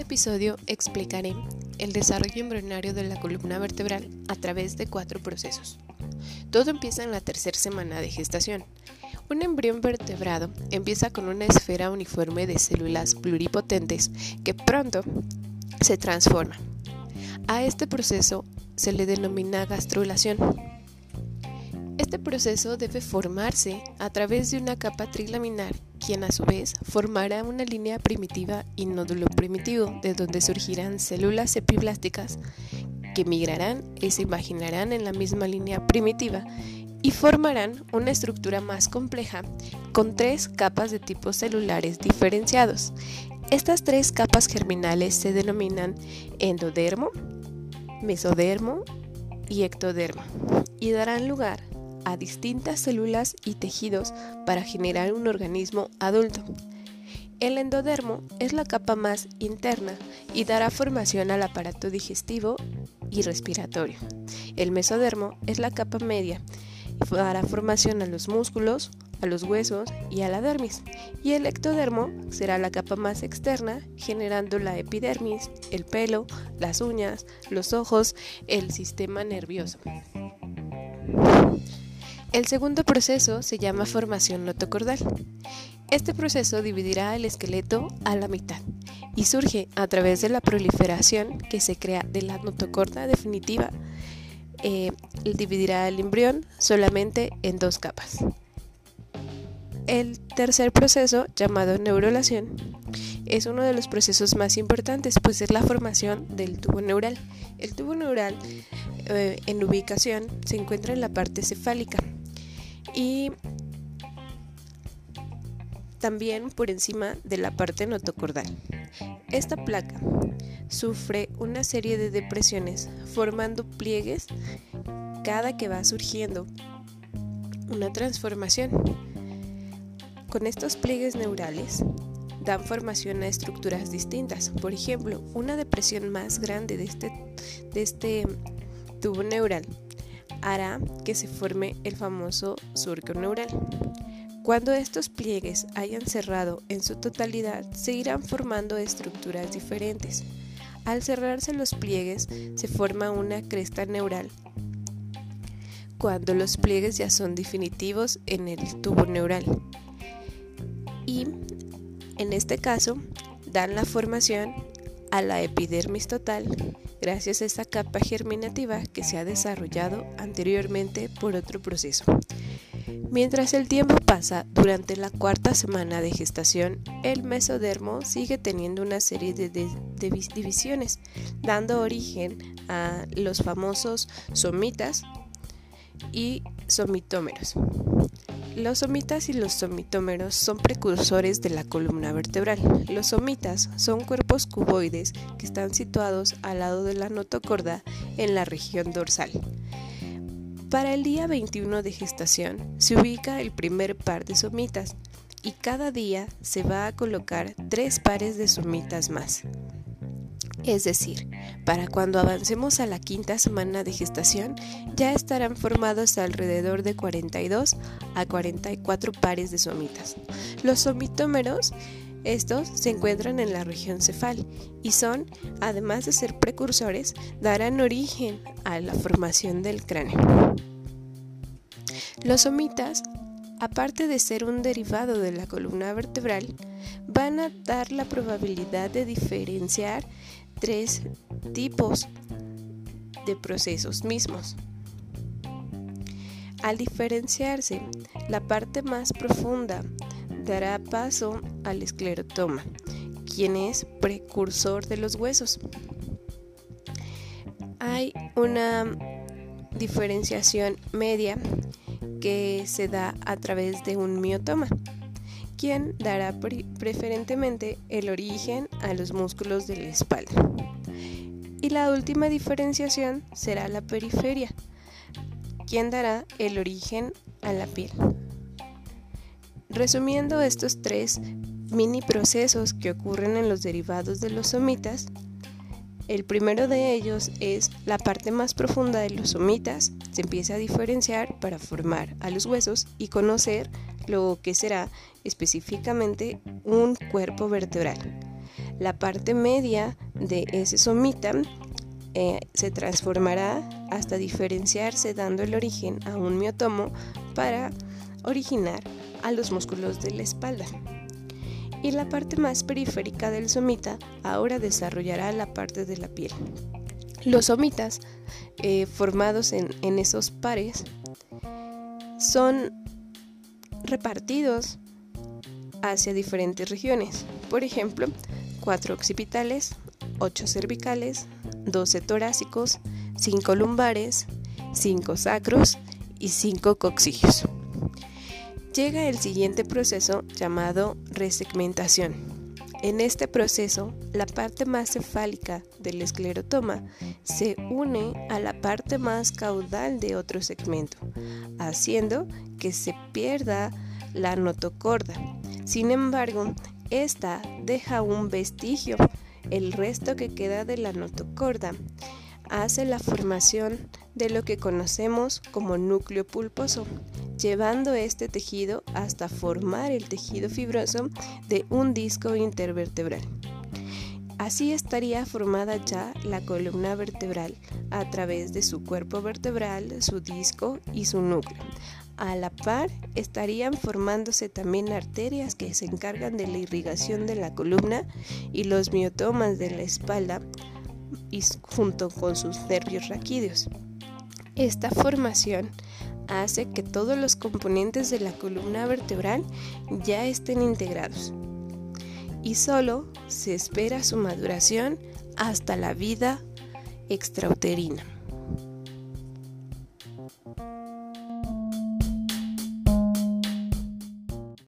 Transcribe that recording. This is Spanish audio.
este episodio explicaré el desarrollo embrionario de la columna vertebral a través de cuatro procesos. Todo empieza en la tercera semana de gestación. Un embrión vertebrado empieza con una esfera uniforme de células pluripotentes que pronto se transforma. A este proceso se le denomina gastrulación. Este proceso debe formarse a través de una capa trilaminar a su vez formará una línea primitiva y nódulo primitivo, de donde surgirán células epiblásticas que migrarán y se imaginarán en la misma línea primitiva y formarán una estructura más compleja con tres capas de tipos celulares diferenciados. Estas tres capas germinales se denominan endodermo, mesodermo y ectodermo y darán lugar a distintas células y tejidos para generar un organismo adulto. El endodermo es la capa más interna y dará formación al aparato digestivo y respiratorio. El mesodermo es la capa media y dará formación a los músculos, a los huesos y a la dermis. Y el ectodermo será la capa más externa, generando la epidermis, el pelo, las uñas, los ojos, el sistema nervioso. El segundo proceso se llama formación notocordal. Este proceso dividirá el esqueleto a la mitad y surge a través de la proliferación que se crea de la notocorda definitiva. Eh, dividirá el embrión solamente en dos capas. El tercer proceso, llamado neurulación, es uno de los procesos más importantes, pues es la formación del tubo neural. El tubo neural eh, en ubicación se encuentra en la parte cefálica y también por encima de la parte notocordal. Esta placa sufre una serie de depresiones formando pliegues cada que va surgiendo una transformación. Con estos pliegues neurales dan formación a estructuras distintas. Por ejemplo, una depresión más grande de este, de este tubo neural hará que se forme el famoso surco neural. Cuando estos pliegues hayan cerrado en su totalidad, se irán formando estructuras diferentes. Al cerrarse los pliegues, se forma una cresta neural. Cuando los pliegues ya son definitivos en el tubo neural. Y en este caso, dan la formación a la epidermis total gracias a esta capa germinativa que se ha desarrollado anteriormente por otro proceso. Mientras el tiempo pasa, durante la cuarta semana de gestación, el mesodermo sigue teniendo una serie de, divisiones, dando origen a los famosos somitas y somitómeros. Los somitas y los somitómeros son precursores de la columna vertebral. Los somitas son cuerpos cuboides que están situados al lado de la notocorda en la región dorsal. Para el día 21 de gestación se ubica el primer par de somitas y cada día se va a colocar tres pares de somitas más. Es decir, para cuando avancemos a la quinta semana de gestación, ya estarán formados alrededor de 42 a 44 pares de somitas. Los somitómeros estos se encuentran en la región cefal y son, además de ser precursores, darán origen a la formación del cráneo. Los somitas, aparte de ser un derivado de la columna vertebral, van a dar la probabilidad de diferenciar tres tipos de procesos mismos. Al diferenciarse, la parte más profunda dará paso al esclerotoma, quien es precursor de los huesos. Hay una diferenciación media que se da a través de un miotoma quien dará preferentemente el origen a los músculos de la espalda. Y la última diferenciación será la periferia, quien dará el origen a la piel. Resumiendo estos tres mini procesos que ocurren en los derivados de los somitas, el primero de ellos es la parte más profunda de los somitas, se empieza a diferenciar para formar a los huesos y conocer lo que será específicamente un cuerpo vertebral. La parte media de ese somita eh, se transformará hasta diferenciarse dando el origen a un miotomo para originar a los músculos de la espalda. Y la parte más periférica del somita ahora desarrollará la parte de la piel. Los somitas eh, formados en, esos pares son repartidos hacia diferentes regiones. Por ejemplo, cuatro occipitales, ocho cervicales, 12 torácicos, 5 lumbares, 5 sacros y 5 coxillos. Llega el siguiente proceso llamado resegmentación. En este proceso, la parte más cefálica del esclerotoma se une a la parte más caudal de otro segmento, haciendo que se pierda la notocorda. Sin embargo, esta deja un vestigio el resto que queda de la notocorda hace la formación de lo que conocemos como núcleo pulposo, llevando este tejido hasta formar el tejido fibroso de un disco intervertebral. Así estaría formada ya la columna vertebral a través de su cuerpo vertebral, su disco y su núcleo. A la par estarían formándose también arterias que se encargan de la irrigación de la columna y los miotomas de la espalda y junto con sus nervios raquídeos. Esta formación hace que todos los componentes de la columna vertebral ya estén integrados y solo se espera su maduración hasta la vida extrauterina.